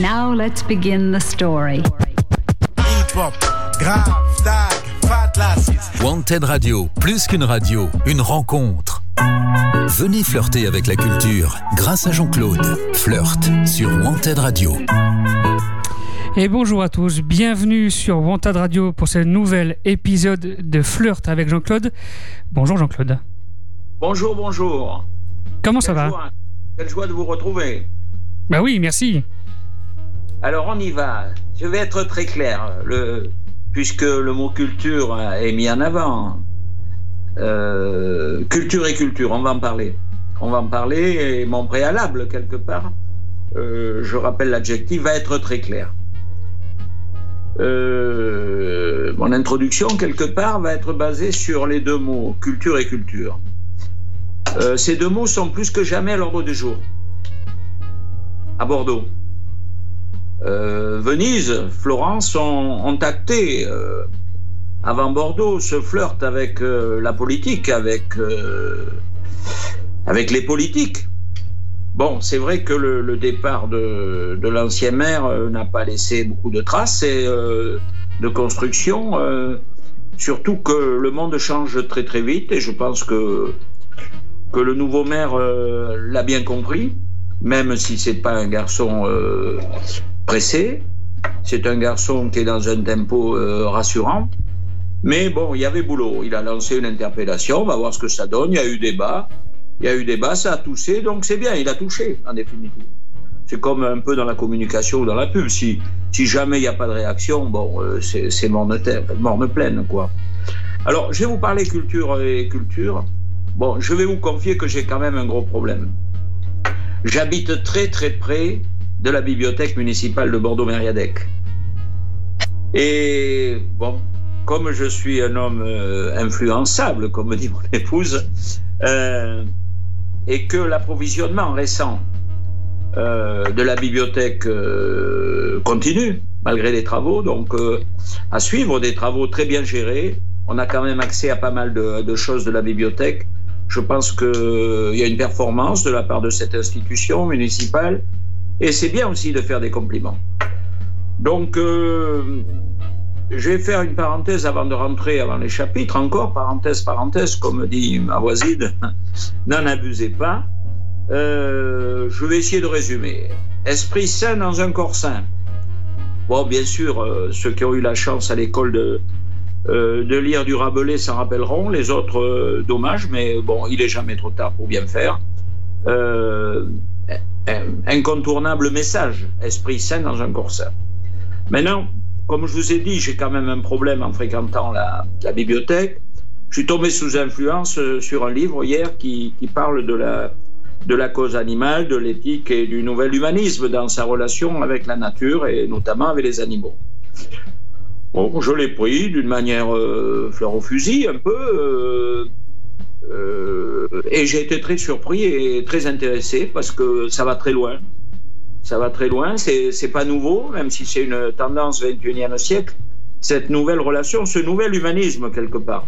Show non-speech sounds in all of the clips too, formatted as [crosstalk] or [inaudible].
Now let's begin the story. Wanted Radio, plus qu'une radio, une rencontre. Venez flirter avec la culture grâce à Jean-Claude. Flirt sur Wanted Radio. Et bonjour à tous, bienvenue sur Wanted Radio pour ce nouvel épisode de Flirt avec Jean-Claude. Bonjour Jean-Claude. Bonjour, bonjour. Comment ça va Quelle joie de vous retrouver. Bah oui, merci. Alors on y va. Je vais être très clair, le, puisque le mot culture est mis en avant. Euh, culture et culture, on va en parler. On va en parler et mon préalable, quelque part, euh, je rappelle l'adjectif, va être très clair. Euh, mon introduction, quelque part, va être basée sur les deux mots, culture et culture. ces deux mots sont plus que jamais à l'ordre du jour. À Bordeaux. Euh, Venise, Florence ont, acté euh, avant Bordeaux ce flirt avec euh, la politique, avec, avec les politiques. Bon, c'est vrai que le, départ de, l'ancien maire n'a pas laissé beaucoup de traces et de construction, surtout que le monde change très très vite et je pense que, que le nouveau maire l'a bien compris même si c'est pas un garçon pressé. C'est un garçon qui est dans un tempo euh, rassurant. Mais bon, il y avait boulot. Il a lancé une interpellation. On va voir ce que ça donne. Il y a eu débat. Il y a eu débat, ça a touché. Donc c'est bien, il a touché, en définitive. C'est comme un peu dans la communication ou dans la pub. Si, jamais il n'y a pas de réaction, bon, euh, c'est morne, morne pleine, quoi. Alors, je vais vous parler culture et culture. Bon, je vais vous confier que j'ai quand même un gros problème. J'habite très très près de la bibliothèque municipale de Bordeaux-Mériadec. Et bon, comme je suis un homme euh, influençable, comme me dit mon épouse, euh, et que l'approvisionnement récent euh, de la bibliothèque continue, malgré les travaux, donc à suivre des travaux très bien gérés, on a quand même accès à pas mal de, de choses de la bibliothèque. Je pense qu'il y a une performance de la part de cette institution municipale et c'est bien aussi de faire des compliments. Donc, euh, je vais faire une parenthèse avant de rentrer avant les chapitres, encore, parenthèse, parenthèse, comme dit ma voisine, [laughs] n'en abusez pas. Euh, je vais essayer de résumer. Esprit sain dans un corps sain. Bon, bien sûr, euh, ceux qui ont eu la chance à l'école de, de lire du Rabelais s'en rappelleront, les autres, dommage, mais bon, il est jamais trop tard pour bien faire incontournable message, esprit sain dans un corps sain. Maintenant, comme je vous ai dit, j'ai quand même un problème en fréquentant la, bibliothèque. Je suis tombé sous influence euh, sur un livre hier qui, parle de la, cause animale, de l'éthique et du nouvel humanisme dans sa relation avec la nature et notamment avec les animaux. Bon, je l'ai pris d'une manière euh, fleur au fusil, un peu. Euh, euh, et j'ai été très surpris et très intéressé parce que ça va très loin. Ça va très loin, c'est pas nouveau, même si c'est une tendance 21e siècle, cette nouvelle relation, ce nouvel humanisme quelque part.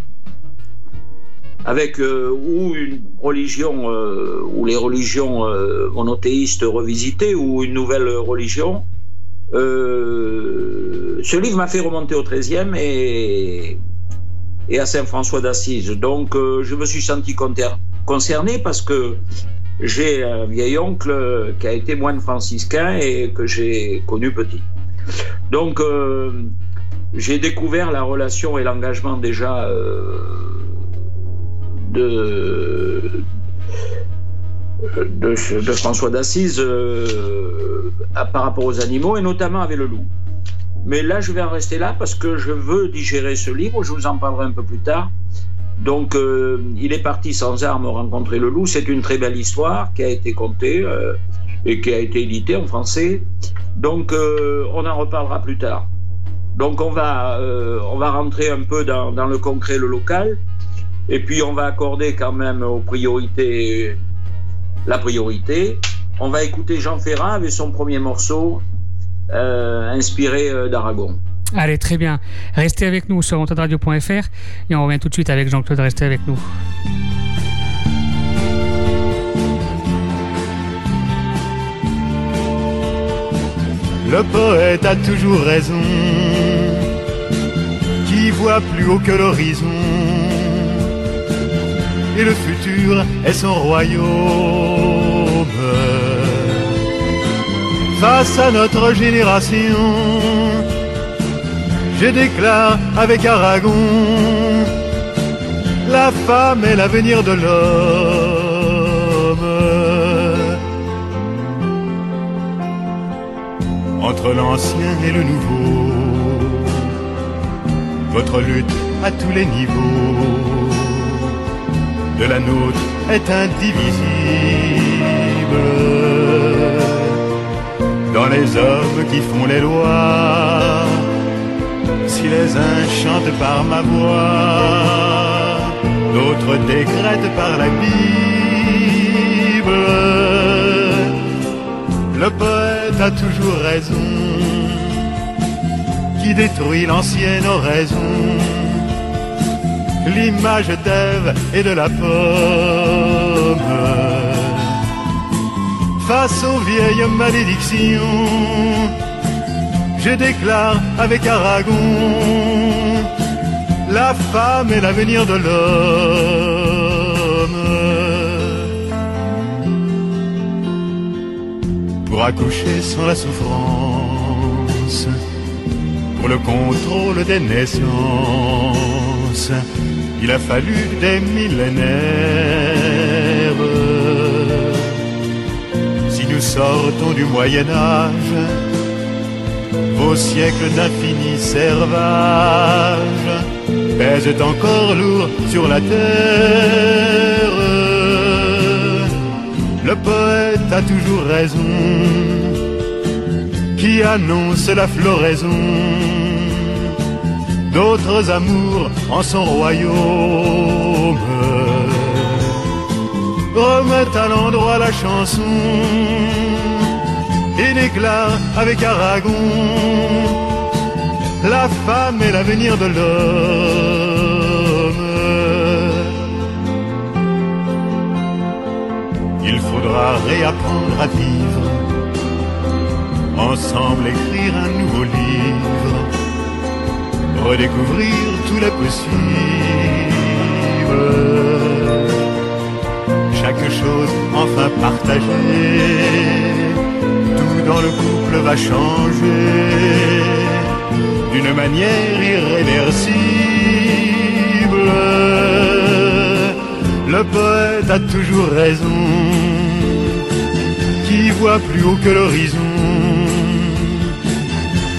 Avec euh, ou une religion, euh, ou les religions monothéistes revisitées, ou une nouvelle religion. ce livre m'a fait remonter au 13e et et à Saint-François d'Assise. Donc euh, je me suis senti concerné parce que j'ai un vieil oncle qui a été moine franciscain et que j'ai connu petit. Donc euh, j'ai découvert la relation et l'engagement déjà euh, de, de, François d'Assise par rapport aux animaux et notamment avec le loup. Mais là, je vais en rester là parce que je veux digérer ce livre. Je vous en parlerai un peu plus tard. Donc, euh, il est parti sans armes rencontrer le loup. C'est une très belle histoire qui a été contée euh, et qui a été éditée en français. Donc, euh, on en reparlera plus tard. Donc, on va, rentrer un peu dans, le concret, le local. Et puis, on va accorder quand même aux priorités la priorité. On va écouter Jean Ferrat avec son premier morceau, inspiré d'Aragon. Allez, très bien. Restez avec nous sur radio.fr et on revient tout de suite avec Jean-Claude. Restez avec nous. Le poète a toujours raison, qui voit plus haut que l'horizon. Et le futur est son royaume. Face à notre génération, je déclare avec Aragon, la femme est l'avenir de l'homme. Entre l'ancien et le nouveau, votre lutte à tous les niveaux de la nôtre est indivisible. Dans les hommes qui font les lois, si les uns chantent par ma voix, d'autres décrètent par la Bible. Le poète a toujours raison, qui détruit l'ancienne oraison, l'image d'Ève et de la pomme. Face aux vieilles malédictions, je déclare avec Aragon, la femme est l'avenir de l'homme. Pour accoucher sans la souffrance, pour le contrôle des naissances, il a fallu des millénaires. Si nous sortons du Moyen Âge, vos siècles d'infini servage pèsent encore lourd sur la terre. Le poète a toujours raison, qui annonce la floraison d'autres amours en son royaume. Remettent à l'endroit la chanson déclare avec Aragon la femme est l'avenir de l'homme. Il faudra réapprendre à vivre, ensemble écrire un nouveau livre, redécouvrir tous les possibles. Chaque chose enfin partagée le couple va changer d'une manière irréversible. Le poète a toujours raison, qui voit plus haut que l'horizon.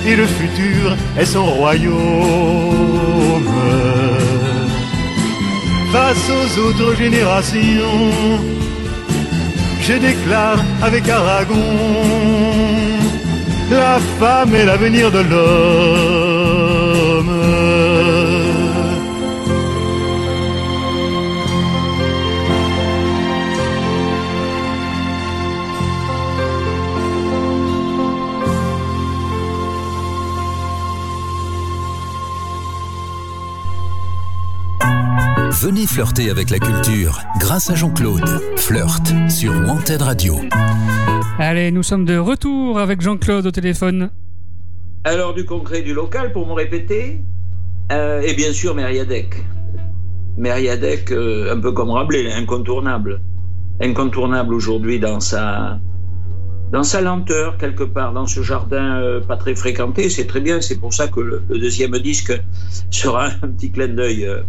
Et le futur est son royaume. Face aux autres générations, je déclare avec Aragon, la femme est l'avenir de l'homme. Venez flirter avec la culture grâce à Jean-Claude. Flirt sur Wanted Radio. Allez, nous sommes de retour avec Jean-Claude au téléphone. Alors, du concret, du local, pour me répéter, euh, et bien sûr, Mériadec. Mériadec, euh, un peu comme Rabelais, incontournable. Incontournable aujourd'hui dans sa, dans sa lenteur, quelque part, dans ce jardin euh, pas très fréquenté. C'est très bien, c'est pour ça que le, le deuxième disque sera un petit clin d'œil euh,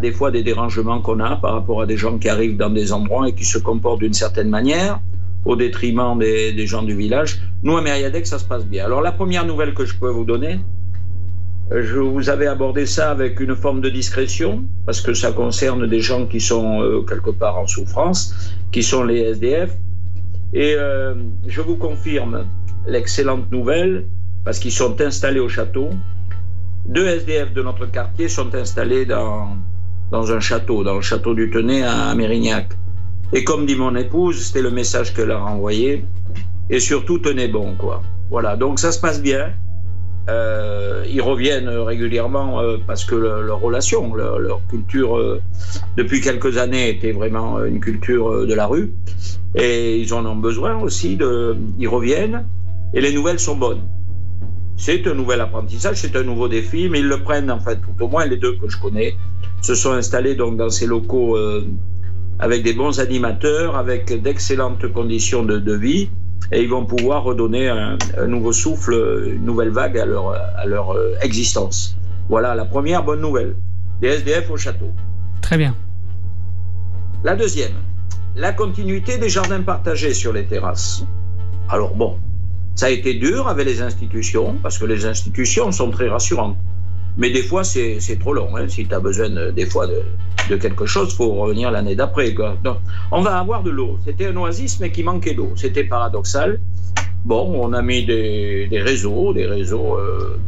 des fois des dérangements qu'on a par rapport à des gens qui arrivent dans des endroits et qui se comportent d'une certaine manière au détriment des, gens du village. Nous, à Mériadec, ça se passe bien. Alors, la première nouvelle que je peux vous donner, je vous avais abordé ça avec une forme de discrétion, parce que ça concerne des gens qui sont euh, quelque part en souffrance, qui sont les SDF. Et euh, je vous confirme l'excellente nouvelle, parce qu'ils sont installés au château. Deux SDF de notre quartier sont installés dans, dans un château, dans le château du Tenay à Mérignac. Et comme dit mon épouse, c'était le message qu'elle a renvoyé. Et surtout, tenez bon, quoi. Voilà, donc ça se passe bien. Euh, ils reviennent régulièrement euh, parce que le- leur relation, leur, culture, euh, depuis quelques années, était vraiment une culture de la rue. Et ils en ont besoin aussi. Ils reviennent. Et les nouvelles sont bonnes. C'est un nouvel apprentissage, c'est un nouveau défi, mais ils le prennent, en fait, tout au moins les deux que je connais, se sont installés donc dans ces locaux euh, avec des bons animateurs, avec d'excellentes conditions de, vie, et ils vont pouvoir redonner un, nouveau souffle, une nouvelle vague à leur, à leur euh, existence. Voilà la première bonne nouvelle. Des SDF au château. Très bien. La deuxième, la continuité des jardins partagés sur les terrasses. Alors bon, ça a été dur avec les institutions, parce que les institutions sont très rassurantes. Mais des fois, c'est trop long. Hein. Si tu as besoin, des fois, de, quelque chose, faut revenir l'année d'après. On va avoir de l'eau. C'était un oasis, mais qui manquait d'eau. C'était paradoxal. Bon, on a mis des, réseaux, des réseaux, euh,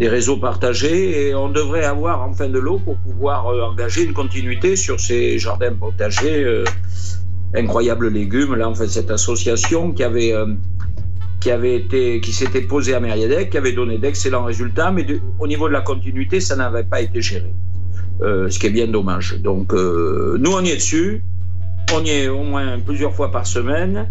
des réseaux partagés, et on devrait avoir enfin de l'eau pour pouvoir euh, engager une continuité sur ces jardins partagés. Euh, incroyables légumes, là, cette association qui avait qui avait été, qui s'était posé à Mériadec, qui avait donné d'excellents résultats, mais au niveau de la continuité, ça n'avait pas été géré. Euh, ce qui est bien dommage. Donc, euh, nous, on y est dessus. On y est au moins plusieurs fois par semaine.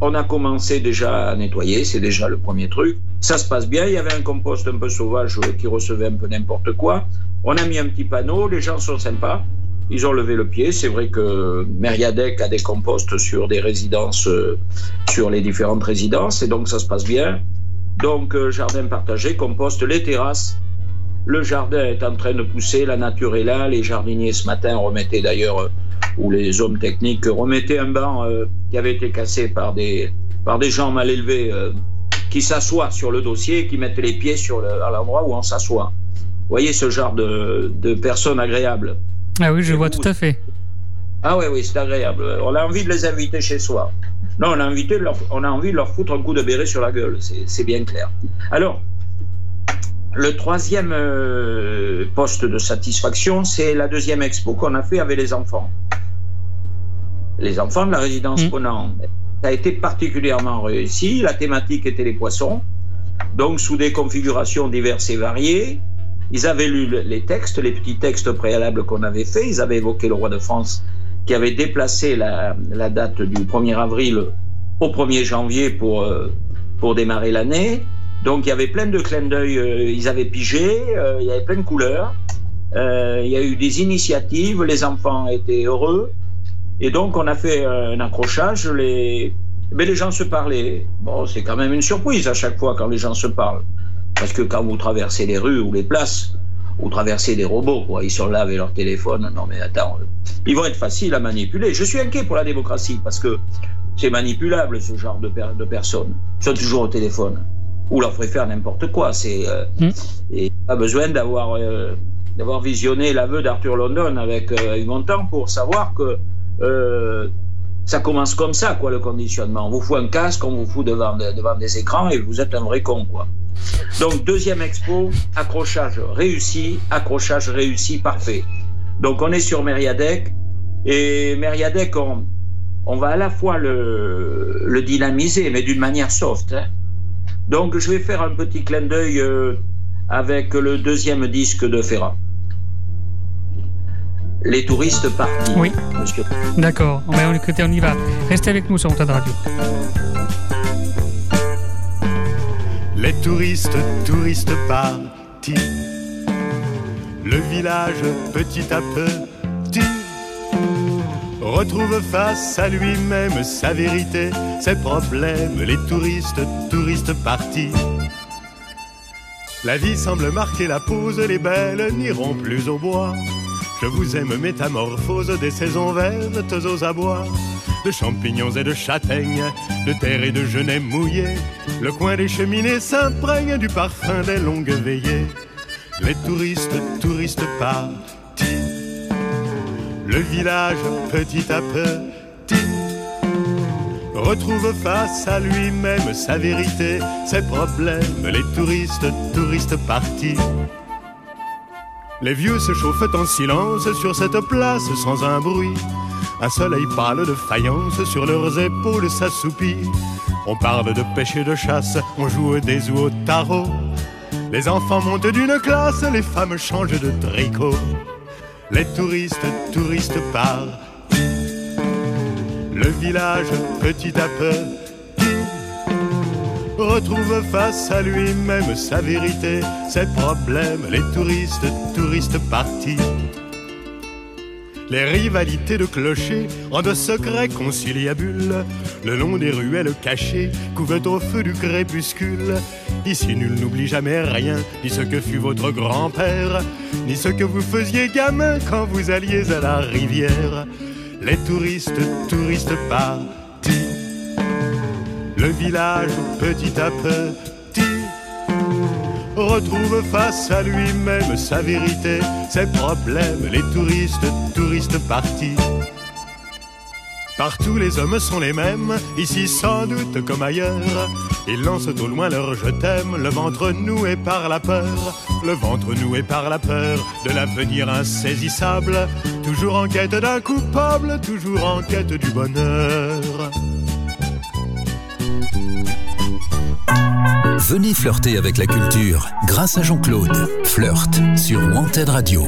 On a commencé déjà à nettoyer, c'est déjà le premier truc. Ça se passe bien. Il y avait un compost un peu sauvage qui recevait un peu n'importe quoi. On a mis un petit panneau. Les gens sont sympas. Ils ont levé le pied. C'est vrai que Meriadec a des composts sur des résidences, euh, sur les différentes résidences, et donc ça se passe bien. Donc, euh, jardin partagé, compost les terrasses. Le jardin est en train de pousser, la nature est là. Les jardiniers ce matin remettaient d'ailleurs, euh, ou les hommes techniques remettaient un banc qui avait été cassé par des, par des gens mal élevés qui s'assoient sur le dossier et qui mettent les pieds sur à l'endroit où on s'assoit. Vous voyez ce genre de, de personnes agréables. Ah oui, je vois tout à fait. Ah oui, oui, c'est agréable. On a envie de les inviter chez soi. Non, on a, envie de leur, on a envie de leur foutre un coup de béret sur la gueule, c'est bien clair. Alors, le troisième euh, poste de satisfaction, c'est la deuxième expo qu'on a fait avec les enfants. Les enfants de la résidence mmh. Ponant. Ça a été particulièrement réussi. La thématique était les poissons. Donc, sous des configurations diverses et variées, ils avaient lu les textes, les petits textes préalables qu'on avait faits. Ils avaient évoqué le roi de France qui avait déplacé la, date du 1er avril au 1er janvier pour, euh, pour démarrer l'année. Donc il y avait plein de clins d'œil, euh, ils avaient pigé, euh, il y avait plein de couleurs. il y a eu des initiatives, les enfants étaient heureux. Et donc on a fait un accrochage, les, mais les gens se parlaient. Bon, c'est quand même une surprise à chaque fois quand les gens se parlent. Parce que quand vous traversez les rues ou les places, vous traversez des robots, quoi. Ils sont là avec leur téléphone. Non, mais attends, euh, ils vont être faciles à manipuler. Je suis inquiet pour la démocratie parce que c'est manipulable, ce genre de, de personnes. Ils sont toujours au téléphone. Ou leur faire n'importe quoi. C'est, euh. Et pas besoin d'avoir, euh, d'avoir visionné l'aveu d'Arthur London avec euh, pour savoir que ça commence comme ça, quoi, le conditionnement. On vous fout un casque, on vous fout devant, devant des écrans et vous êtes un vrai con, quoi. Donc, deuxième expo, accrochage réussi, accrochage réussi, parfait. Donc, on est sur Meriadec. Et Meriadec, on, on va à la fois le, le dynamiser, mais d'une manière soft. Hein. Donc, je vais faire un petit clin d'œil euh, avec le deuxième disque de Ferrat. Les touristes partis. Oui. D'accord. On on y va. Restez avec nous sur Montade Radio. Touristes, touristes partis. Le village, petit à petit, retrouve face à lui-même sa vérité, ses problèmes. Les touristes, touristes partis. La vie semble marquer la pause, les belles n'iront plus au bois. Je vous aime, métamorphose des saisons vertes aux abois de champignons et de châtaignes, de terre et de genêts mouillés. Le coin des cheminées s'imprègne du parfum des longues veillées. Les touristes, touristes partis. Le village, petit à petit, retrouve face à lui-même sa vérité, ses problèmes. Les touristes, touristes partis. Les vieux se chauffent en silence sur cette place sans un bruit. Un soleil pâle de faïence sur leurs épaules s'assoupit. On parle de pêche et de chasse, on joue des ou au tarot. Les enfants montent d'une classe, les femmes changent de tricot. Les touristes, touristes partent. Le village, petit à petit, retrouve face à lui-même sa vérité, ses problèmes, les touristes, touristes partis. Les rivalités de clochers rendent secret conciliabule le long des ruelles cachées, couvertes au feu du crépuscule. Ici, nul n'oublie jamais rien, ni ce que fut votre grand-père, ni ce que vous faisiez gamin quand vous alliez à la rivière. Les touristes, touristes partis. Le village, petit à petit, retrouve face à lui-même sa vérité, ses problèmes, les touristes, touristes partis. Partout les hommes sont les mêmes, ici sans doute comme ailleurs. Ils lancent au loin leur je t'aime, le ventre noué par la peur, le ventre noué par la peur de l'avenir insaisissable, toujours en quête d'un coupable, toujours en quête du bonheur. Venez flirter avec la culture grâce à Jean-Claude. Flirt sur Wanted Radio.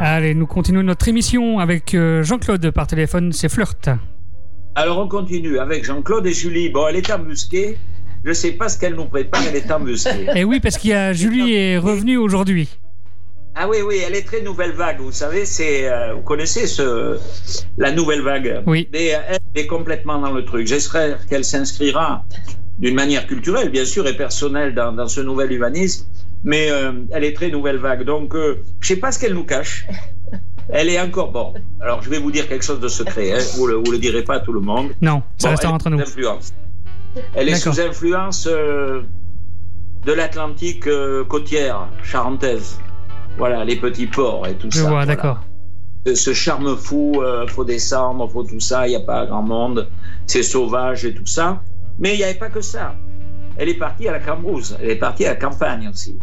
Allez, nous continuons notre émission avec euh, Jean-Claude par téléphone, c'est Flirt. Alors on continue avec Jean-Claude et Julie. Bon, elle est embusquée. Je ne sais pas ce qu'elle nous prépare, elle est embusquée. Et [laughs] Eh oui, parce qu'il y a Julie est revenue aujourd'hui. Ah oui, oui, elle est très nouvelle vague. Vous savez, c'est, euh, vous connaissez ce, la nouvelle vague. Oui. Mais euh, elle est complètement dans le truc. J'espère qu'elle s'inscrira d'une manière culturelle, bien sûr, et personnelle dans, dans ce nouvel humanisme. Mais euh, elle est très nouvelle vague. Donc, euh, je sais pas ce qu'elle nous cache. Elle est encore bon. Alors, je vais vous dire quelque chose de secret. Hein. Vous le, vous le direz pas à tout le monde. Non, ça Bon, est entre nous. influence. Elle est sous influence euh, de l'Atlantique côtière charentaise. Voilà, les petits ports et tout Je ça. vois, voilà. d'accord. Ce- Ce charme fou, euh, faut descendre, faut tout ça, il n'y a pas grand monde, c'est sauvage et tout ça. Mais il n'y avait pas que ça. Elle est partie à la Cambrousse, elle est partie à la campagne aussi.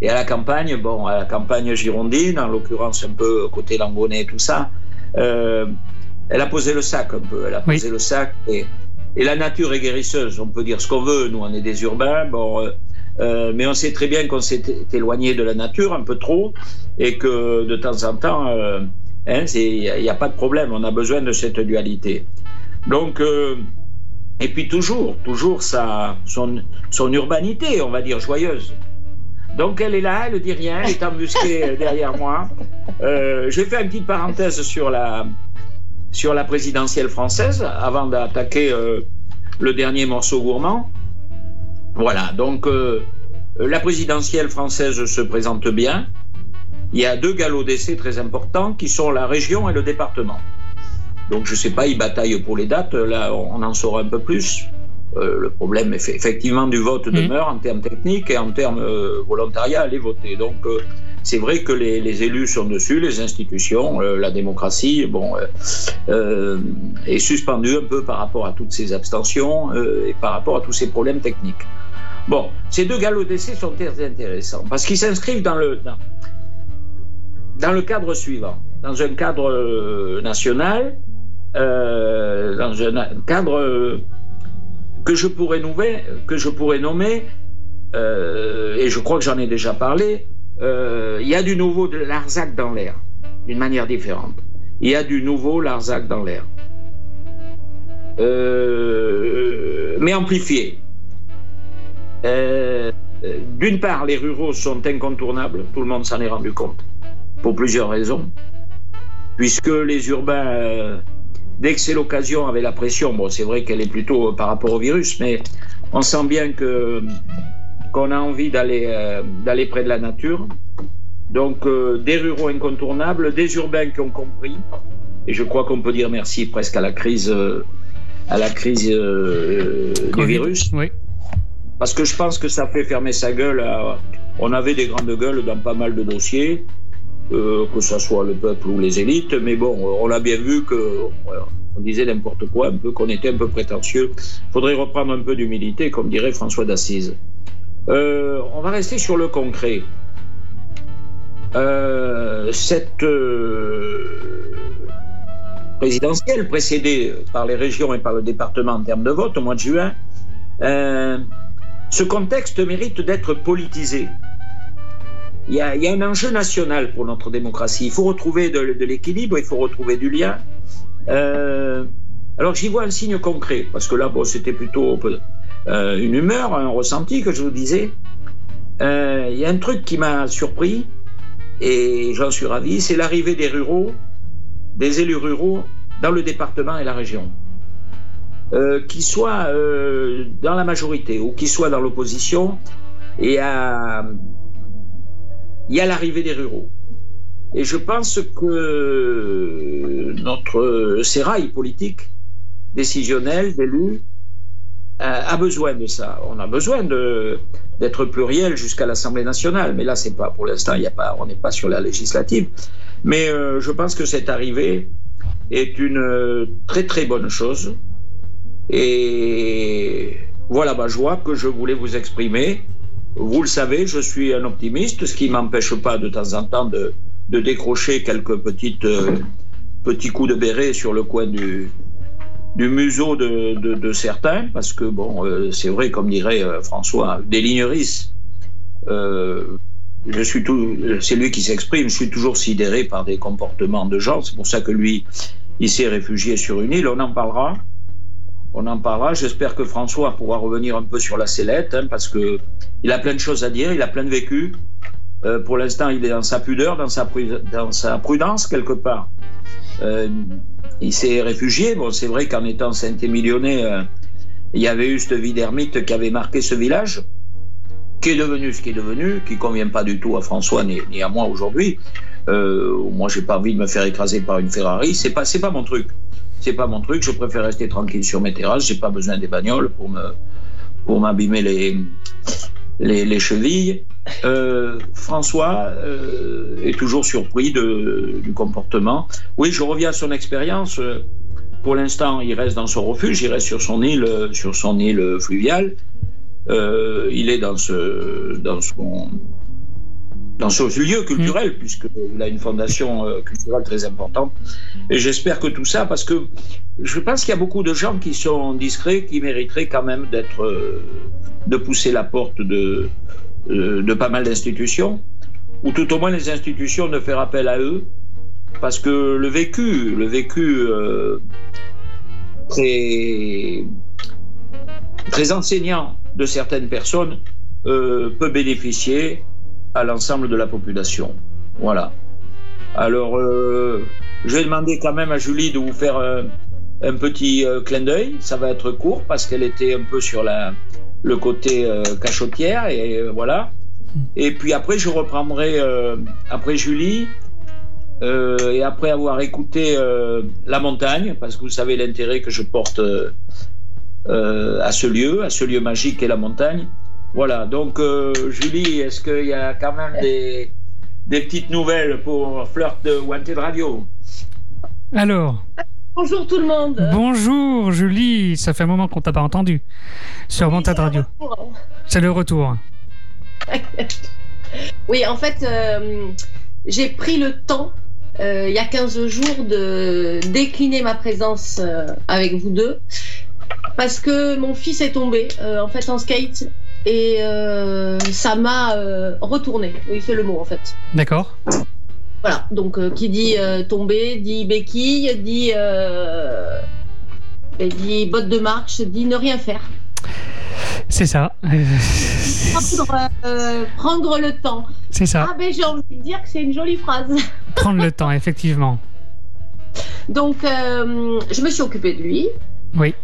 Et à la campagne, bon, à la campagne girondine, en l'occurrence un peu côté Langonnet et tout ça, euh, elle a posé le sac un peu, elle a Oui. posé le sac. Et, et la nature est guérisseuse, on peut dire ce qu'on veut, nous on est des urbains, bon, euh, euh, mais on sait très bien qu'on s'est éloigné de la nature un peu trop et que de temps en temps, euh, hein, il n'y a, pas de problème, on a besoin de cette dualité. Donc, et puis toujours, toujours sa, son, son urbanité, on va dire, joyeuse. Donc elle est là, elle ne dit rien, elle est embusquée [laughs] derrière moi. Euh, je vais faire une petite parenthèse sur la, sur la présidentielle française avant d'attaquer euh, le dernier morceau gourmand. Voilà, donc euh, la présidentielle française se présente bien. Il y a deux galops d'essai très importants qui sont la région et le département. Donc je ne sais pas, ils bataillent pour les dates, là on en saura un peu plus. Euh, le problème effe- effectivement du vote Mhm. demeure en termes techniques et en termes euh, volontariat, aller voter. Donc euh, c'est vrai que les, les élus sont dessus, les institutions, la démocratie, bon, est suspendue un peu par rapport à toutes ces abstentions et par rapport à tous ces problèmes techniques. Bon, ces deux galops d'essai sont très intéressants parce qu'ils s'inscrivent dans le, dans, dans le cadre suivant, dans un cadre national, euh, dans un cadre que je pourrais nommer, que je pourrais nommer euh, et je crois que j'en ai déjà parlé, euh, il y a du nouveau de Larzac dans l'air, d'une manière différente. Il y a du nouveau Larzac dans l'air. Mais amplifié. D'une part, les ruraux sont incontournables, tout le monde s'en est rendu compte, pour plusieurs raisons. Puisque les urbains, dès que c'est l'occasion, avaient la pression. Bon, c'est vrai qu'elle est plutôt euh, par rapport au virus, mais on sent bien que qu'on a envie d'aller euh, d'aller près de la nature. Donc, euh, des ruraux incontournables, des urbains qui ont compris. Et je crois qu'on peut dire merci presque à la crise, euh, à la crise euh, du virus. Oui. Parce que je pense que ça fait fermer sa gueule. à- On avait des grandes gueules dans pas mal de dossiers, euh, que ce soit le peuple ou les élites, mais bon, on a bien vu que on disait n'importe quoi, un peu qu'on était un peu prétentieux. Faudrait reprendre un peu d'humilité, comme dirait François d'Assise. Euh, on va rester sur le concret. Euh, cette euh, présidentielle, précédée par les régions et par le département en termes de vote au mois de juin, euh, ce contexte mérite d'être politisé. Il y, a, un enjeu national pour notre démocratie. Il faut retrouver de, l'équilibre, il faut retrouver du lien. Euh, alors j'y vois un signe concret, parce que là, c'était plutôt euh, une humeur, un ressenti que je vous disais. Euh, Il y a un truc qui m'a surpris, et j'en suis ravi, c'est l'arrivée des ruraux, des élus ruraux dans le département et la région. Qu'ils soient dans la majorité ou qu'ils soient dans l'opposition, y a, il y a l'arrivée des ruraux. Et je pense que notre sérail politique, décisionnel, d'élus, euh, a besoin de ça. On a besoin d'être pluriel jusqu'à l'Assemblée nationale, mais là c'est pas pour l'instant, il y a pas, on n'est pas sur la législative. Mais euh, je pense que cette arrivée est une euh, très très bonne chose. Et voilà ma joie que je voulais vous exprimer. Vous le savez, je suis un optimiste, ce qui m'empêche pas de temps en temps de, de décrocher quelques petites, euh, petits coups de béret sur le coin du, du museau de, de, certains, parce que bon, euh, c'est vrai, comme dirait euh, François, des tout, c'est lui qui s'exprime. Je suis toujours sidéré par des comportements de gens. C'est pour ça que lui, il s'est réfugié sur une île. On en parlera. On en parlera. J'espère que François pourra revenir un peu sur la sellette, hein, parce que il a plein de choses à dire. Il a plein de vécu. Euh, pour l'instant, il est dans sa pudeur, dans sa, prudence quelque part. Euh, il s'est réfugié. Bon, c'est vrai qu'en étant Saint-Émilionnais, euh, il y avait eu cette vie d'ermite qui avait marqué ce village, qui est devenu ce qui est devenu, qui convient pas du tout à François ni, à moi aujourd'hui. Moi, j'ai pas envie de me faire écraser par une Ferrari. C'est pas, pas mon truc. C'est pas mon truc. Je préfère rester tranquille sur mes terrasses. J'ai pas besoin des bagnoles pour me, pour m'abîmer les, les, les chevilles. Euh, François euh, est toujours surpris du comportement. Oui, je reviens à son expérience. Pour l'instant, il reste dans son refuge, il reste sur son île, sur son île fluviale. Euh, il est dans ce, dans son, dans ce lieu culturel, puisqu'il a une fondation euh, culturelle très importante. Et j'espère que tout ça, parce que je pense qu'il y a beaucoup de gens qui sont discrets, qui mériteraient quand même d'être, euh, de pousser la porte de, euh, de pas mal d'institutions, ou tout au moins les institutions de faire appel à eux, parce que le vécu, le vécu très, très enseignant de certaines personnes peut bénéficier à l'ensemble de la population. Voilà. Alors, euh, je vais demander quand même à Julie de vous faire un, un petit euh, clin d'œil. Ça va être court parce qu'elle était un peu sur le côté euh, cachotière et euh, voilà. Et puis après, je reprendrai euh, après Julie euh, et après avoir écouté euh, la montagne, parce que vous savez l'intérêt que je porte euh, euh, à ce lieu, à ce lieu magique qu'est la montagne. Voilà, donc euh, Julie, est-ce qu'il y a quand même des, des petites nouvelles pour Flirt de Wanted Radio? Alors, Bonjour tout le monde. bonjour Julie, ça fait un moment qu'on t'a pas entendu sur Montade Radio. C'est le retour. [laughs] Oui, en fait, euh, j'ai pris le temps, euh, il y a 15 jours, de décliner ma présence euh, avec vous deux. Parce que mon fils est tombé, euh, en fait, en skate. Et euh, ça m'a euh, retourné. Oui, c'est le mot, en fait. D'accord Voilà. Donc, euh, qui dit tomber, dit béquille, dit, dit botte de marche, dit ne rien faire. C'est ça. Prendre, euh, prendre le temps. C'est ça. Ah ben j'ai envie de dire que c'est une jolie phrase. [laughs] Prendre le temps, effectivement. Donc euh, je me suis occupée de lui, Oui.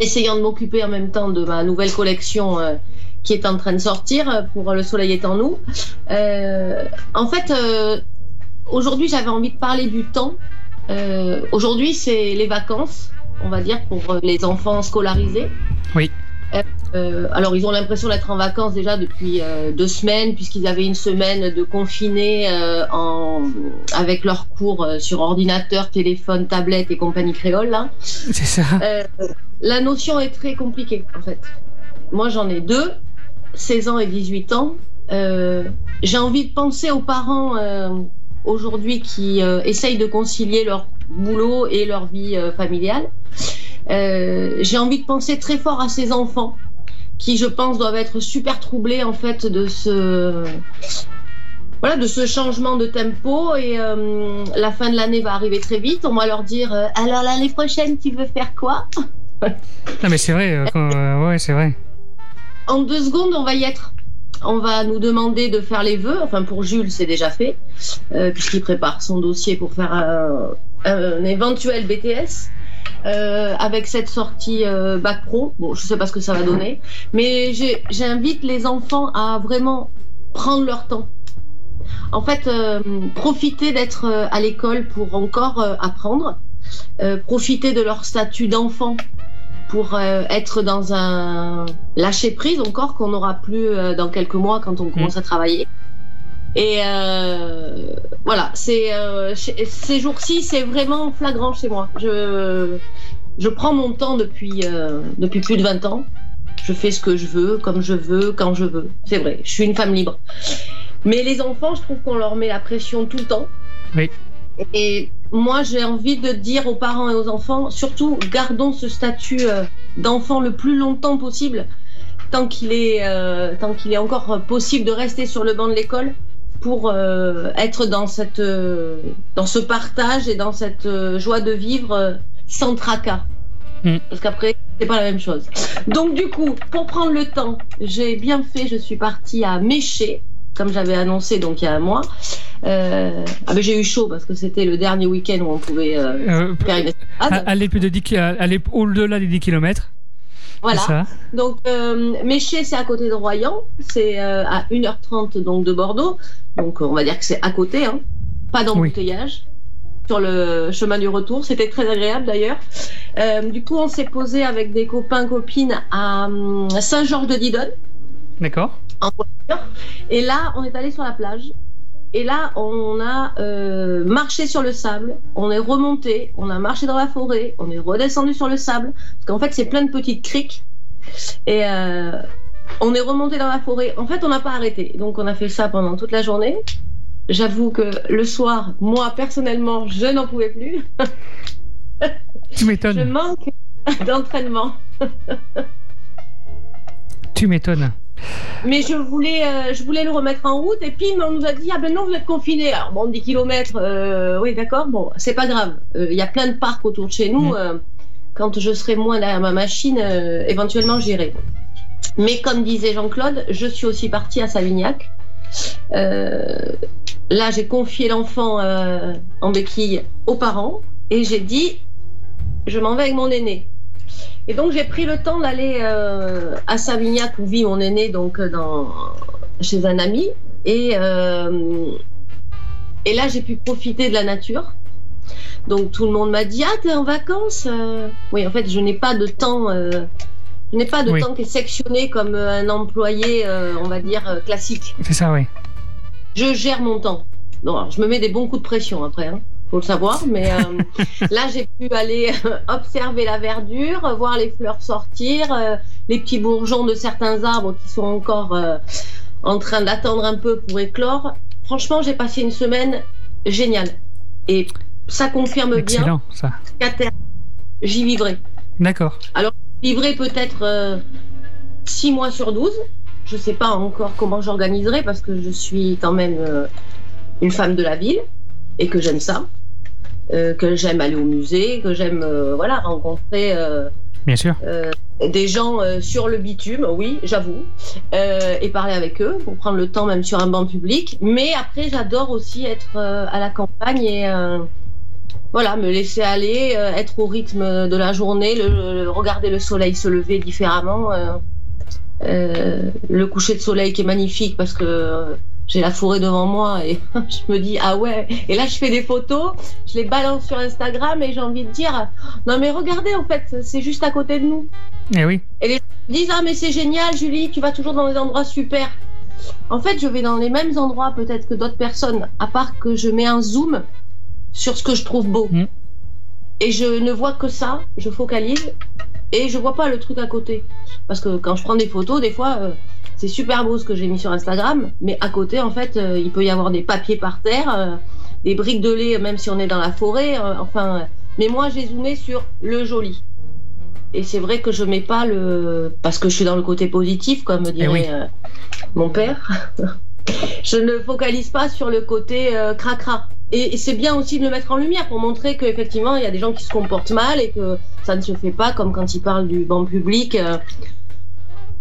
essayant de m'occuper en même temps de ma nouvelle collection euh, qui est en train de sortir euh, pour Le Soleil est en nous. Euh, en fait, euh, aujourd'hui j'avais envie de parler du temps. Euh, aujourd'hui c'est les vacances, on va dire, pour les enfants scolarisés. Oui. Alors, ils ont l'impression d'être en vacances déjà depuis deux semaines, puisqu'ils avaient une semaine de confinés en... avec leurs cours sur ordinateur, téléphone, tablette et compagnie créole. Là. C'est ça. La notion est très compliquée, en fait. Moi, j'en ai deux, 16 ans et 18 ans. Euh, J'ai envie de penser aux parents euh, aujourd'hui qui euh, essayent de concilier leur boulot et leur vie familiale. J'ai envie de penser très fort à ces enfants qui, je pense, doivent être super troublés en fait de ce voilà de ce changement de tempo et la fin de l'année va arriver très vite. On va leur dire alors l'année prochaine tu veux faire quoi Non, mais c'est vrai. euh, c'est vrai. En deux secondes, on va y être. On va nous demander de faire les vœux. Enfin, pour Jules, c'est déjà fait, euh, puisqu'il prépare son dossier pour faire un, éventuel BTS. Euh, avec cette sortie euh, bac pro. Bon, je sais pas ce que ça va donner, mais j'invite les enfants à vraiment prendre leur temps. En fait, profiter d'être à l'école pour encore apprendre, profiter de leur statut d'enfant pour euh, être dans un lâcher prise encore qu'on n'aura plus euh, dans quelques mois quand on commence à travailler. Et euh, voilà, c'est ces jours-ci, c'est vraiment flagrant chez moi. Je, je prends mon temps depuis, depuis plus de 20 ans. Je fais ce que je veux, comme je veux, quand je veux. C'est vrai, je suis une femme libre. Mais les enfants, je trouve qu'on leur met la pression tout le temps. Oui. Et moi, j'ai envie de dire aux parents et aux enfants, surtout, gardons ce statut euh, d'enfant le plus longtemps possible, tant qu'il est, euh, tant qu'il est encore possible de rester sur le banc de l'école pour euh, être dans cette, euh, dans ce partage et dans cette euh, joie de vivre euh, sans tracas. Mm. Parce qu'après, c'est pas la même chose. Donc du coup, pour prendre le temps, j'ai bien fait. Je suis partie à Méché, comme j'avais annoncé donc il y a un mois. Euh, ah ben j'ai eu chaud parce que c'était le dernier week-end où on pouvait euh, Euh, faire une escapade. aller plus de 10 ki- aller au-delà des 10 km. Voilà. Ça. Donc, euh, Méché, c'est à côté de Royan. C'est euh, à 1h30 donc, de Bordeaux. Donc, on va dire que c'est à côté. Hein. Pas d'embouteillage. Sur le chemin du retour. C'était très agréable d'ailleurs. Euh, du coup, on s'est posé avec des copains, copines à hum, Saint-Georges-de-Didonne D'accord. en voiture. Et là, on est allé sur la plage. Et là, on a euh, marché sur le sable, on est remonté, on a marché dans la forêt, on est redescendu sur le sable. Parce qu'en fait, c'est plein de petites criques. Et euh, on est remonté dans la forêt. En fait, on n'a pas arrêté. Donc, on a fait ça pendant toute la journée. J'avoue que le soir, moi, personnellement, je n'en pouvais plus. [laughs] Tu Je m'étonnes. manque d'entraînement. Tu m'étonnes. Mais je voulais, euh, je voulais le remettre en route et puis on nous a dit ah ben non vous êtes confinés. Alors bon 10 km, oui d'accord, bon c'est pas grave. Euh, Il y a plein de parcs autour de chez nous. Mm. euh, quand je serai moins derrière ma machine, euh, éventuellement j'irai. Mais comme disait Jean-Claude, je suis aussi partie à Savignac. Euh, là j'ai confié l'enfant euh, en béquille aux parents et j'ai dit je m'en vais avec mon aîné. Et donc j'ai pris le temps d'aller euh, à Savignac où vit mon aîné donc euh, dans chez un ami et euh, et là j'ai pu profiter de la nature. Donc tout le monde m'a dit ah t'es en vacances Oui en fait je n'ai pas de temps euh, je n'ai pas de Oui. temps qui est sectionné comme un employé on va dire classique. C'est ça, oui. Je gère mon temps. Bon, alors, je me mets des bons coups de pression après, hein, faut le savoir. Mais euh, [laughs] là, j'ai pu aller euh, observer la verdure, voir les fleurs sortir, euh, les petits bourgeons de certains arbres qui sont encore euh, en train d'attendre un peu pour éclore. Franchement, j'ai passé une semaine géniale. Et ça confirme bien Excellent, qu'à terme, j'y vivrai. D'accord. Vivrai peut-être 6 mois sur 12. Je sais pas encore comment j'organiserai parce que je suis quand même une femme de la ville et que j'aime ça. Euh, que j'aime aller au musée, que j'aime euh, voilà rencontrer euh, Bien sûr. des gens sur le bitume, oui, j'avoue, et parler avec eux pour prendre le temps même sur un banc public. Mais après, j'adore aussi être à la campagne et voilà, me laisser aller, euh, être au rythme de la journée, le, le- regarder le soleil se lever différemment, euh, euh, le coucher de soleil qui est magnifique parce que j'ai la forêt devant moi et [laughs] je me dis ah ouais. Et là, je fais des photos, je les balance sur Instagram et j'ai envie de dire non mais regardez en fait, c'est juste à côté de nous Eh oui. disent ah mais c'est génial Julie tu vas toujours dans des endroits super en fait je vais dans les mêmes endroits peut-être que d'autres personnes à part que je mets un zoom sur ce que je trouve beau Mm. et je ne vois que ça je focalise et je vois pas le truc à côté parce que quand je prends des photos des fois euh, c'est super beau ce que j'ai mis sur Instagram mais à côté en fait euh, il peut y avoir des papiers par terre euh, des briques de lait même si on est dans la forêt enfin mais moi j'ai zoomé sur le joli et c'est vrai que je mets pas le. Parce que je suis dans le côté positif, comme dirait Eh oui. euh, mon père. [laughs] je ne focalise pas sur le côté cracra. Et, et c'est bien aussi de le mettre en lumière pour montrer qu'effectivement, il y a des gens qui se comportent mal et que ça ne se fait pas comme quand ils parlent du banc public. euh,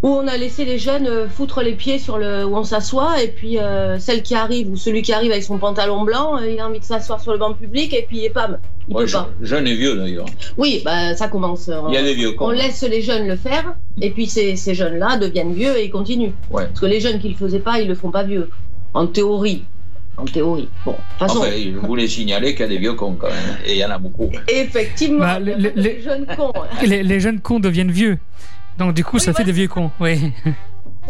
où on a laissé les jeunes euh, foutre les pieds sur le où on s'assoit et puis euh, celle qui arrive ou celui qui arrive avec son pantalon blanc, il a envie de s'asseoir sur le banc public et puis pam, il Ouais, peut je- pas. jeune et vieux d'ailleurs. Oui, bah ça commence. Il y a des vieux on cons. laisse les jeunes le faire et puis ces, ces jeunes-là deviennent vieux et ils continuent. Ouais. Parce que les jeunes qui le faisaient pas, ils le font pas vieux. En théorie. En théorie. Bon, de toute façon, Enfin, je voulais signaler qu'il y a des vieux cons quand même. Et il y en a beaucoup. effectivement, Bah, les- jeunes cons. hein. [laughs] Les, les jeunes cons deviennent vieux. Donc du coup, Oui, ça fait des vieux cons. Oui.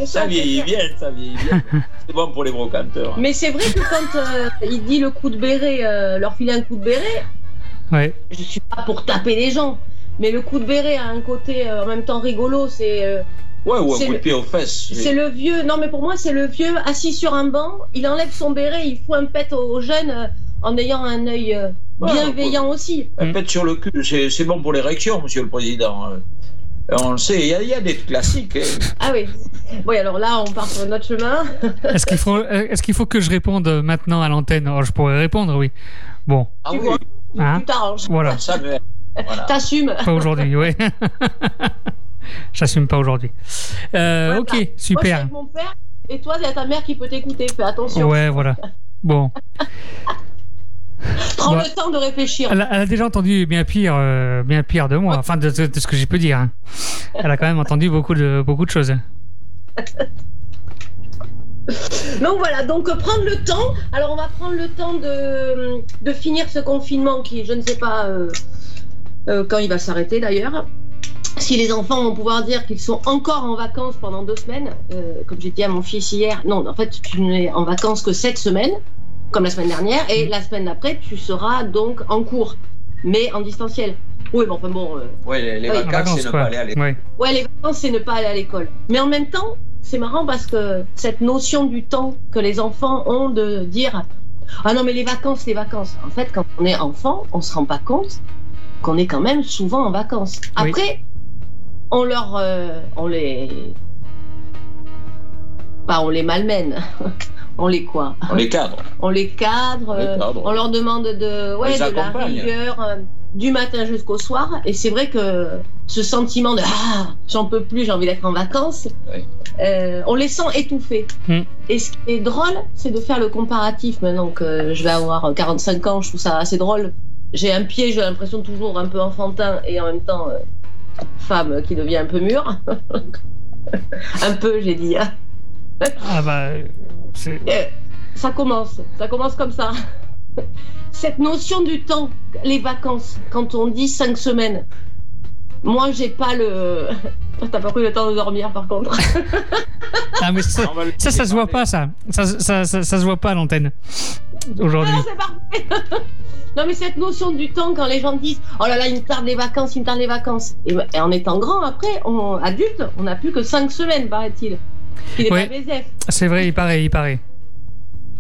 Ça vieillit bien, ça vieillit bien. [laughs] C'est bon pour les brocanteurs. Mais c'est vrai que quand euh, il dit le coup de béret, euh, leur filer un coup de béret, Ouais. je suis pas pour taper les gens. Mais le coup de béret a un côté euh, en même temps rigolo. C'est euh, Ouais, ou un C'est coup de le- pied aux fesses. c'est le vieux. Non, mais pour moi, c'est le vieux assis sur un banc. Il enlève son béret, il fout un pet aux jeunes en ayant un œil euh, Ouais, bienveillant aussi. Un pet sur le cul, c'est c'est bon pour l'érection, monsieur le président. Euh, On le sait, il y, a- il y a des classiques. hein. Ah oui. Oui, alors là, on part sur notre chemin. [laughs] Est-ce qu'il faut, est-ce qu'il faut que je réponde maintenant à l'antenne? Oh, Je pourrais répondre, oui. Bon, Ah Tu oui, vois. Hein tu t'arranges. voilà. ça me... Voilà. T'assumes. Pas aujourd'hui, oui. [laughs] [laughs] J'assume pas aujourd'hui. Euh, ok, bah, Moi, je suis super. avec mon père, et toi, il y a ta mère qui peut t'écouter. Fais attention. Ouais, voilà. Bon, [laughs] Prends le temps de réfléchir. elle a, elle a déjà entendu bien pire, euh, bien pire de moi. Enfin, de, de- de ce que j'ai pu dire. hein. Elle a quand même entendu beaucoup de beaucoup de choses. [laughs] Donc voilà, donc euh, prendre le temps. Alors on va prendre le temps de, de finir ce confinement qui, je ne sais pas euh, euh, quand il va s'arrêter d'ailleurs. Si les enfants vont pouvoir dire qu'ils sont encore en vacances pendant deux semaines, euh, comme j'ai dit à mon fils hier, non, en fait, tu n'es en vacances que sept semaines, comme la semaine dernière, et la semaine d'après, tu seras donc en cours, mais en distanciel. Oui, bon, enfin bon, euh, Ouais, les, les Oui. En vacances, c'est ne pas aller à l'école. Ouais. Ouais, les vacances, c'est ne pas aller à l'école. Mais en même temps, c'est marrant parce que cette notion du temps que les enfants ont de dire Ah non, mais les vacances, les vacances. En fait, quand on est enfant, on se rend pas compte qu'on est quand même souvent en vacances. Oui. On leur. euh, on les. Bah, on les malmène. [laughs] on les quoi? On les cadre. On les cadre. On les cadre. on leur demande de, ouais, les de la rigueur euh, du matin jusqu'au soir. Et c'est vrai que ce sentiment de ah, j'en peux plus, j'ai envie d'être en vacances, Oui. euh, on les sent étouffés. Mm. Et ce qui est drôle, c'est de faire le comparatif maintenant que je vais avoir 45 ans, je trouve ça assez drôle. J'ai un pied, j'ai l'impression toujours un peu enfantin et en même temps euh, femme qui devient un peu mûre. [laughs] un peu, j'ai dit. hein. Ah bah, c'est- Euh, ça commence, ça commence comme ça. [laughs] Cette notion du temps, les vacances, quand on dit cinq semaines, moi j'ai pas le. T'as pas pris le temps de dormir par contre. [laughs] ah, mais ça, ça, ça se voit pas, ça. Ça, ça, ça, ça se voit pas à l'antenne aujourd'hui. Ah, c'est parfait. [laughs] non mais cette notion du temps quand les gens disent oh là là il me tarde les vacances, il me tarde les vacances. Et, et en étant grand après, on, adulte, on n'a plus que cinq semaines paraît-il. Il est Ouais. pas. C'est vrai, il paraît, il paraît.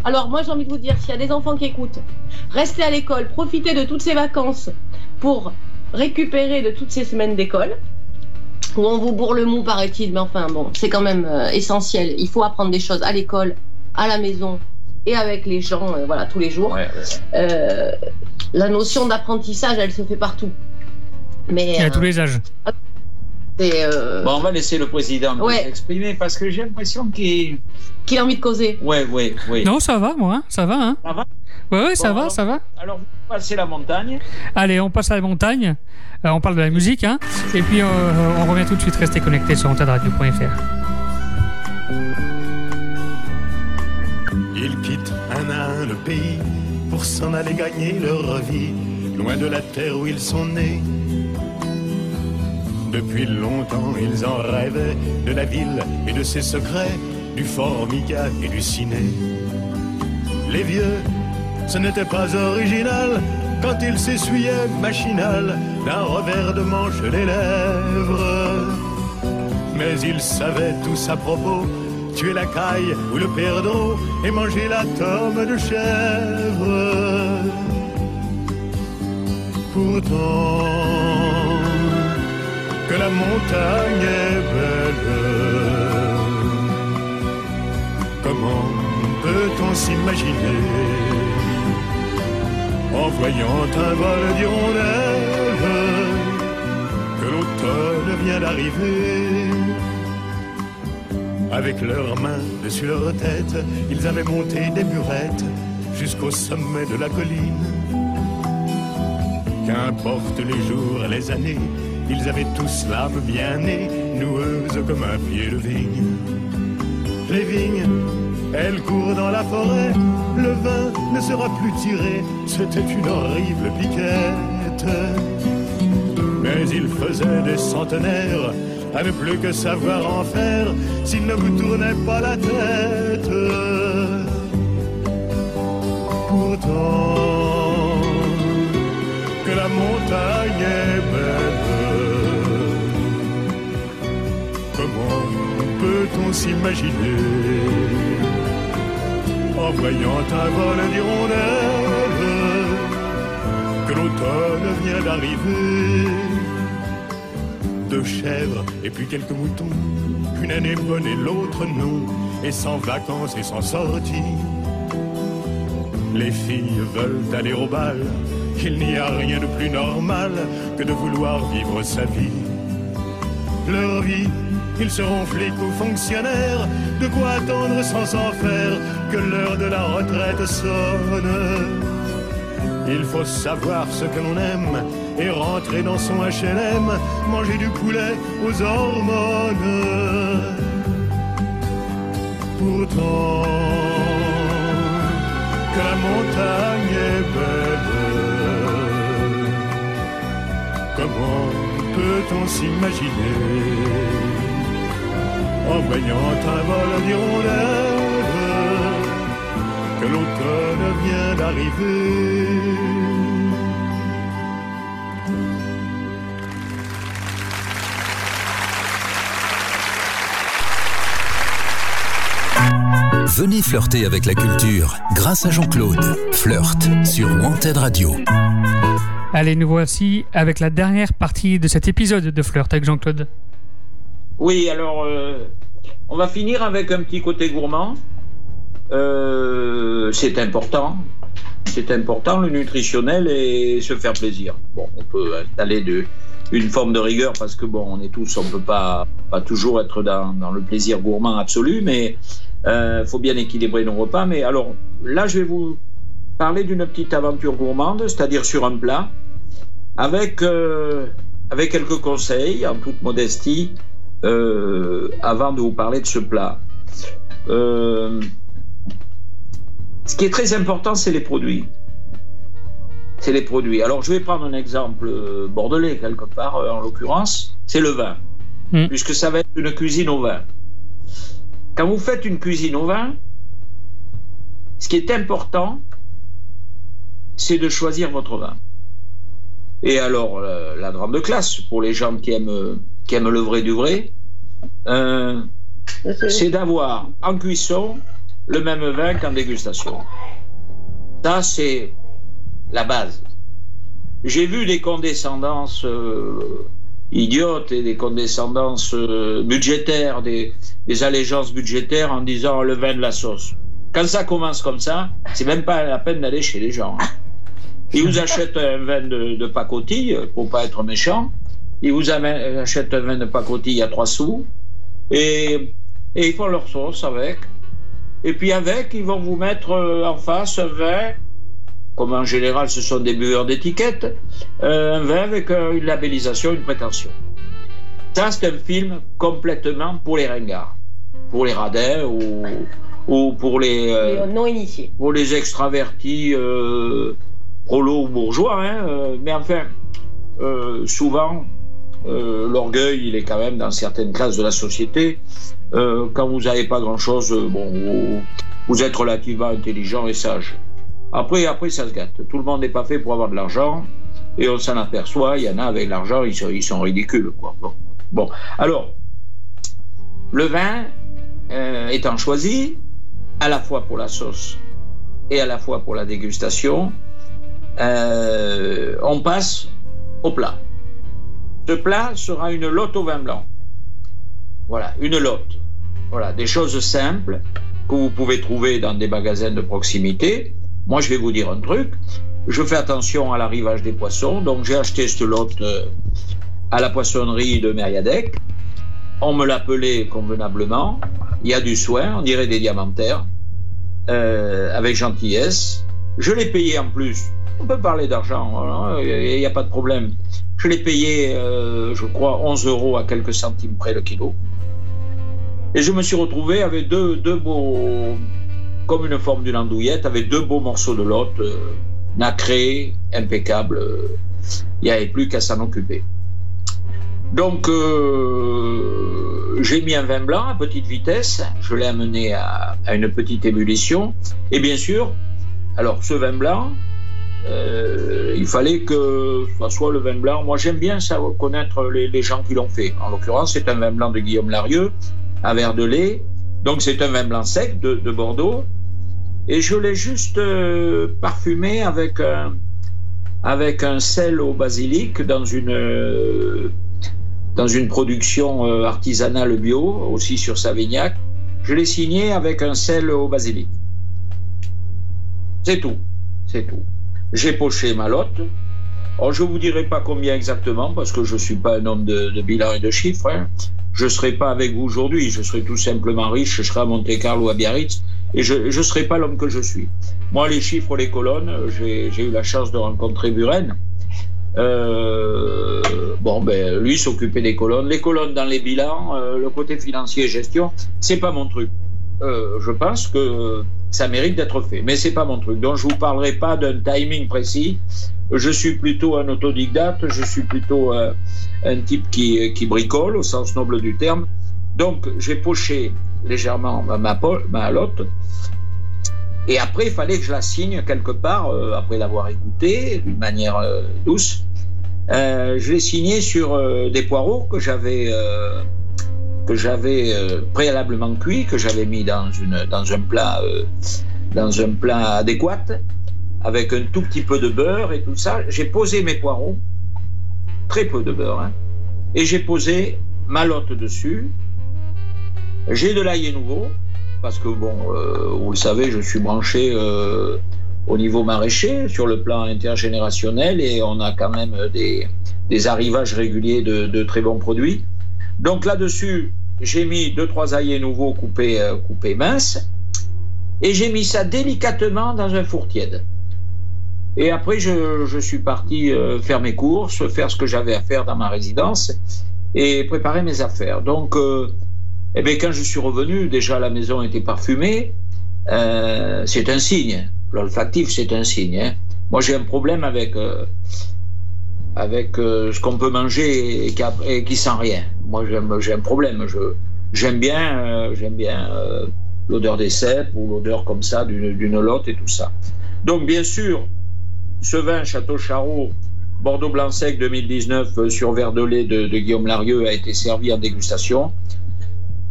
Alors moi j'ai envie de vous dire, s'il y a des enfants qui écoutent, restez à l'école, profitez de toutes ces vacances pour récupérer de toutes ces semaines d'école, où on vous bourre le mou paraît-il, mais enfin bon, c'est quand même euh, essentiel. Il faut apprendre des choses à l'école, à la maison et avec les gens, euh, voilà, tous les jours. Ouais, ouais. Euh, la notion d'apprentissage, elle se fait partout. Mais Et à euh, tous les âges. c'est euh, Bon, on va laisser le président Ouais. s'exprimer parce que j'ai l'impression qu'il. qu'il a envie de causer. Ouais, ouais, ouais. Non, ça va, moi, hein, ça va. Hein. Ça va? Ouais, ouais, ça Bon, va, alors- ça va. Alors, vous passez la montagne. Allez, on passe à la montagne. Euh, on parle de la musique, hein. Et puis, euh, on revient tout de suite. Restez connectés sur ontadradio.fr. Ils quittent un à un le pays pour s'en aller gagner leur vie, loin de la terre où ils sont nés. Depuis longtemps, ils en rêvaient de la ville et de ses secrets, du formica et du ciné. Les vieux, ce n'était pas original quand ils s'essuyaient machinal d'un revers de manche les lèvres. Mais ils savaient tous à propos tuer la caille ou le perdreau et manger la tome de chèvre. Pourtant, que la montagne est belle, comment peut-on s'imaginer en voyant un vol d'hirondelles que l'automne vient d'arriver Avec leurs mains dessus leur tête, ils avaient monté des murettes jusqu'au sommet de la colline. Qu'importe les jours et les années, ils avaient tous l'âme bien née, noueuse comme un pied de vigne. Les vignes, elles courent dans la forêt, le vin ne sera plus tiré, c'était une horrible piquette. Mais il faisait des centenaires à ne plus que savoir en faire s'il ne vous tournait pas la tête. Pourtant, que la montagne est belle, comment peut-on s'imaginer? En voyant un vol d'hirondelles que l'automne vient d'arriver deux chèvres et puis quelques moutons. Une année bonne et l'autre non, et sans vacances et sans sortie. Les filles veulent aller au bal, il n'y a rien de plus normal que de vouloir vivre sa vie. Leur vie, ils seront flics ou fonctionnaires, de quoi attendre sans en faire que l'heure de la retraite sonne. Il faut savoir ce que l'on aime et rentrer dans son HLM, manger du poulet aux hormones. Pourtant, que la montagne est belle, comment peut-on s'imaginer? En voyant un vol d'hirondelles que l'automne vient d'arriver Venez flirter avec la culture grâce à Jean-Claude. Flirt sur Wanted Radio. Allez, nous voici avec la dernière partie de cet épisode de Flirt avec Jean-Claude. Oui, alors euh, on va finir avec un petit côté gourmand. Euh, c'est important. C'est important le nutritionnel et se faire plaisir. Bon, on peut installer une forme de rigueur parce que bon, on est tous, on peut pas toujours être dans, le plaisir gourmand absolu, mais il euh, faut bien équilibrer nos repas. Mais alors là, je vais vous parler d'une petite aventure gourmande, c'est-à-dire sur un plat, avec, euh, quelques conseils en toute modestie avant de vous parler de ce plat. Ce qui est très important, c'est les produits. C'est les produits. Alors je vais prendre un exemple bordelais quelque part, en l'occurrence, c'est le vin, mm. puisque ça va être une cuisine au vin. Quand vous faites une cuisine au vin, ce qui est important, c'est de choisir votre vin. Et alors, euh, la drame de classe, pour les gens qui aiment, qui aiment le vrai du vrai, euh, c'est d'avoir en cuisson le même vin qu'en dégustation. Ça, c'est la base. J'ai vu des condescendances euh, idiotes et des condescendances euh, budgétaires, des, allégeances budgétaires en disant le vin de la sauce. Quand ça commence comme ça, c'est même pas la peine d'aller chez les gens. Ils vous achètent un vin de, pacotille, pour pas être méchant. Ils vous achètent un vin de pacotille à 3 sous. Et ils font leur sauce avec. Et puis avec, ils vont vous mettre euh, en face un vin comme en général ce sont des buveurs d'étiquettes, euh, un vin avec euh, une labellisation, une prétention. Ça, c'est un film complètement pour les ringards, pour les radins ou, ou pour les, euh, non-initiés. Pour les extravertis, prolos ou bourgeois. Hein, mais enfin, souvent, l'orgueil, il est quand même dans certaines classes de la société. Quand vous n'avez pas grand-chose, bon, vous, êtes relativement intelligent et sage. Après, après, ça se gâte. Tout le monde n'est pas fait pour avoir de l'argent. Et on s'en aperçoit, il y en a avec l'argent, ils sont, ridicules. Quoi. Bon. alors, le vin euh, étant choisi, à la fois pour la sauce et à la fois pour la dégustation, euh, on passe au plat. Ce plat sera une lotte au vin blanc. Voilà, une lotte. Voilà, des choses simples que vous pouvez trouver dans des magasins de proximité moi, je vais vous dire un truc. Je fais attention à l'arrivage des poissons. Donc, j'ai acheté ce lot euh, à la poissonnerie de Mériadec. On me l'appelait convenablement. Il y a du soin, on dirait des diamantaires, euh, avec gentillesse. Je l'ai payé en plus. On peut parler d'argent, il n'y a pas de problème. Je l'ai payé, euh, je crois, 11 euros à quelques centimes près le kilo. Et je me suis retrouvé avec deux, deux beaux, comme une forme d'une andouillette, avec deux beaux morceaux de lotte, euh, nacrés, impeccables. Il n'y avait plus qu'à s'en occuper. Donc, euh, j'ai mis un vin blanc à petite vitesse, je l'ai amené à, à, une petite ébullition, et bien sûr, alors ce vin blanc, euh, il fallait que ça soit le vin blanc. Moi, j'aime bien savoir connaître les, les gens qui l'ont fait. En l'occurrence, c'est un vin blanc de Guillaume Larieux, de lait. Donc, c'est un vin blanc sec de, de Bordeaux. Et je l'ai juste euh, parfumé avec un, avec un sel au basilic dans une, euh, dans une production euh, artisanale bio, aussi sur Savignac. Je l'ai signé avec un sel au basilic. C'est tout. C'est tout. J'ai poché ma lotte. Alors, je ne vous dirai pas combien exactement, parce que je ne suis pas un homme de, de bilan et de chiffres. Hein. Je ne serai pas avec vous aujourd'hui. Je serai tout simplement riche. Je serai à Monte Carlo, à Biarritz. Et je ne serai pas l'homme que je suis. Moi, les chiffres, les colonnes, j'ai eu la chance de rencontrer Buren. Euh, bon, ben, lui s'occupait des colonnes. Les colonnes dans les bilans, euh, le côté financier et gestion, c'est pas mon truc. Euh, je pense que ça mérite d'être fait, mais c'est pas mon truc. Donc, je vous parlerai pas d'un timing précis. Je suis plutôt un autodidacte. Je suis plutôt euh, un type qui, qui bricole au sens noble du terme. Donc, j'ai poché légèrement ma, ma lotte. Et après, il fallait que je la signe quelque part, euh, après l'avoir écoutée d'une manière douce. Je l'ai signé sur des poireaux que j'avais que j'avais préalablement cuits, que j'avais mis dans une dans un plat dans un plat adéquat, avec un tout petit peu de beurre et tout ça. J'ai posé mes poireaux, très peu de beurre, hein, et j'ai posé ma lotte dessus. J'ai de l'ail nouveau, parce que, bon, euh, vous le savez, je suis branché euh, au niveau maraîcher, sur le plan intergénérationnel, et on a quand même des, arrivages réguliers de, très bons produits. Donc là-dessus, j'ai mis deux, trois aillés nouveaux coupés, euh, coupés minces, et j'ai mis ça délicatement dans un four tiède. Et après, je, je suis parti euh, faire mes courses, faire ce que j'avais à faire dans ma résidence, et préparer mes affaires. Donc, euh, eh bien, quand je suis revenu, déjà la maison était parfumée. Euh, c'est un signe. L'olfactif, c'est un signe. Hein. Moi, j'ai un problème avec, avec ce qu'on peut manger et qui, et qui sent rien. Moi, j'ai un problème. J'aime bien, euh, j'aime bien euh, l'odeur des cèpes ou l'odeur comme ça d'une lotte et tout ça. Donc, bien sûr, ce vin Château Charot, Bordeaux Blanc Sec 2019 euh, sur verre de lait de, de Guillaume Larieux a été servi en dégustation.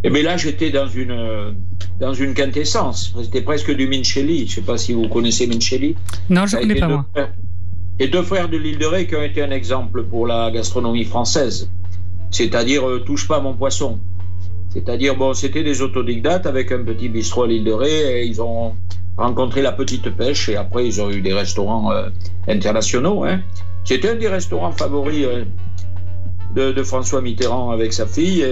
Et bien là, j'étais dans une, dans une quintessence. C'était presque du Minchelli. Je ne sais pas si vous connaissez Minchelli. Non, je ne connais pas, moi. Frères, et deux frères de l'île de Ré qui ont été un exemple pour la gastronomie française. C'est-à-dire, euh, touche pas mon poisson. C'est-à-dire, bon, c'était des autodidactes avec un petit bistrot à l'île de Ré et ils ont rencontré la petite pêche et après, ils ont eu des restaurants euh, internationaux. Hein. C'était un des restaurants favoris euh, de, François Mitterrand avec sa fille.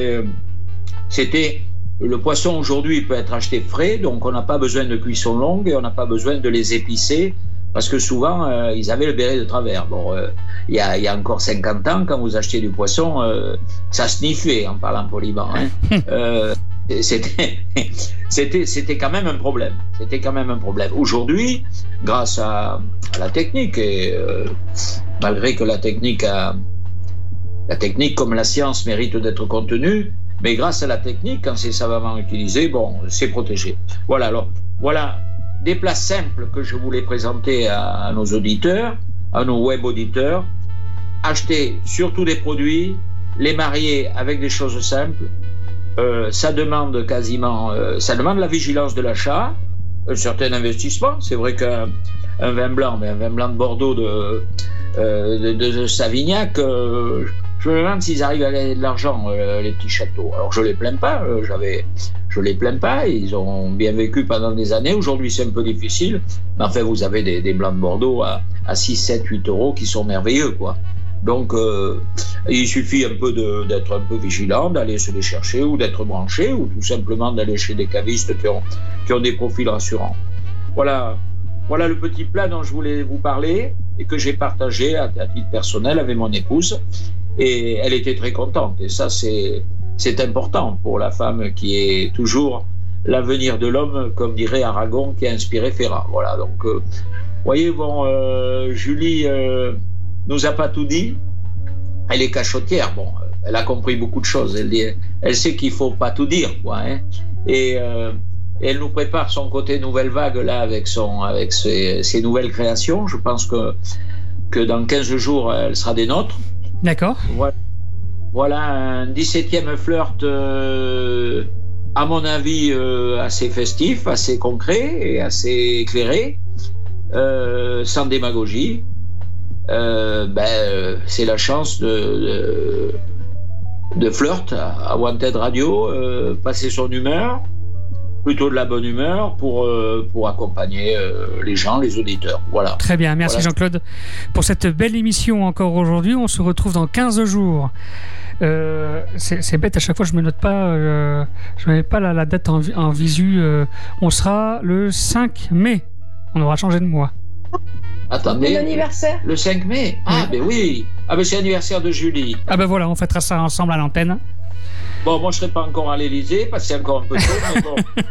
C'était le poisson aujourd'hui peut être acheté frais, donc on n'a pas besoin de cuisson longue et on n'a pas besoin de les épicer parce que souvent euh, ils avaient le béret de travers. Bon, il euh, y, a, y, a, encore 50 ans, quand vous achetiez du poisson, euh, ça sniffait en parlant poliment. Hein. [laughs] [laughs] c'était c'était quand même un problème. C'était quand même un problème. Aujourd'hui, grâce à, à, la technique et malgré que la technique a la technique comme la science mérite d'être contenue, mais grâce à la technique, quand c'est savamment utilisé, bon, c'est protégé. Voilà, alors, voilà des plats simples que je voulais présenter à, nos auditeurs, à nos web auditeurs. Acheter surtout des produits, les marier avec des choses simples. Euh, ça demande quasiment, euh, ça demande la vigilance de l'achat, un certain investissement. C'est vrai qu'un un vin blanc, mais un vin blanc de Bordeaux de, euh, de, de, Savignac, je me demande s'ils arrivent à gagner de l'argent, les petits châteaux. Alors je les plains pas, j'avais, je les plains pas, ils ont bien vécu pendant des années. Aujourd'hui c'est un peu difficile, mais enfin vous avez des, blancs de Bordeaux à, à 6, 7, 8 euros qui sont merveilleux, quoi. Donc, euh, Il suffit un peu d'être un peu vigilant, d'aller se les chercher ou d'être branché ou tout simplement d'aller chez des cavistes qui ont, qui ont des profils rassurants. Voilà, voilà le petit plat dont je voulais vous parler et que j'ai partagé à, titre personnel avec mon épouse. Et elle était très contente. Et ça, c'est important pour la femme qui est toujours l'avenir de l'homme, comme dirait Aragon, qui a inspiré Ferrat. Voilà, donc, euh, voyez, bon, euh, Julie euh, nous a pas tout dit. Elle est cachotière, bon, elle a compris beaucoup de choses. Elle, dit, elle sait qu'il faut pas tout dire, quoi. Hein. Et, elle nous prépare son côté nouvelle vague là avec son, avec ses, ses nouvelles créations. Je pense que que dans 15 jours, elle sera des nôtres. D'accord. Voilà, voilà un 17e flirt à mon avis, euh, assez festif, assez concret et assez éclairé, euh, sans démagogie. Euh, ben, c'est la chance de, de, flirt à Wanted Radio, passer son humeur, plutôt de la bonne humeur pour, pour accompagner les gens, les auditeurs. Voilà. Très bien, merci Jean-Claude pour cette belle émission encore aujourd'hui. On se retrouve dans 15 jours euh, c'est bête, à chaque fois je me note pas, euh, je mets pas la, date en, visu. Euh, on sera le 5 mai. On aura changé de mois. Attendez. L'anniversaire Le 5 mai? Ah, ben oui. Ah, ben c'est l'anniversaire de Julie. Ah, ben voilà, on fêtera ça ensemble à l'antenne. Bon, moi je serai pas encore à l'Elysée parce que c'est encore un peu tôt. [laughs]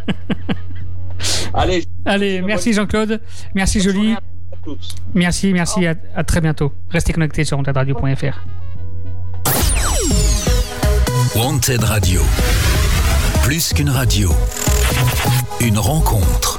Allez. Allez, merci Jean-Claude. Merci Julie. Merci, merci. À, à, très bientôt. Restez connectés sur ontadradio.fr. Wanted Radio. Plus qu'une radio. Une rencontre.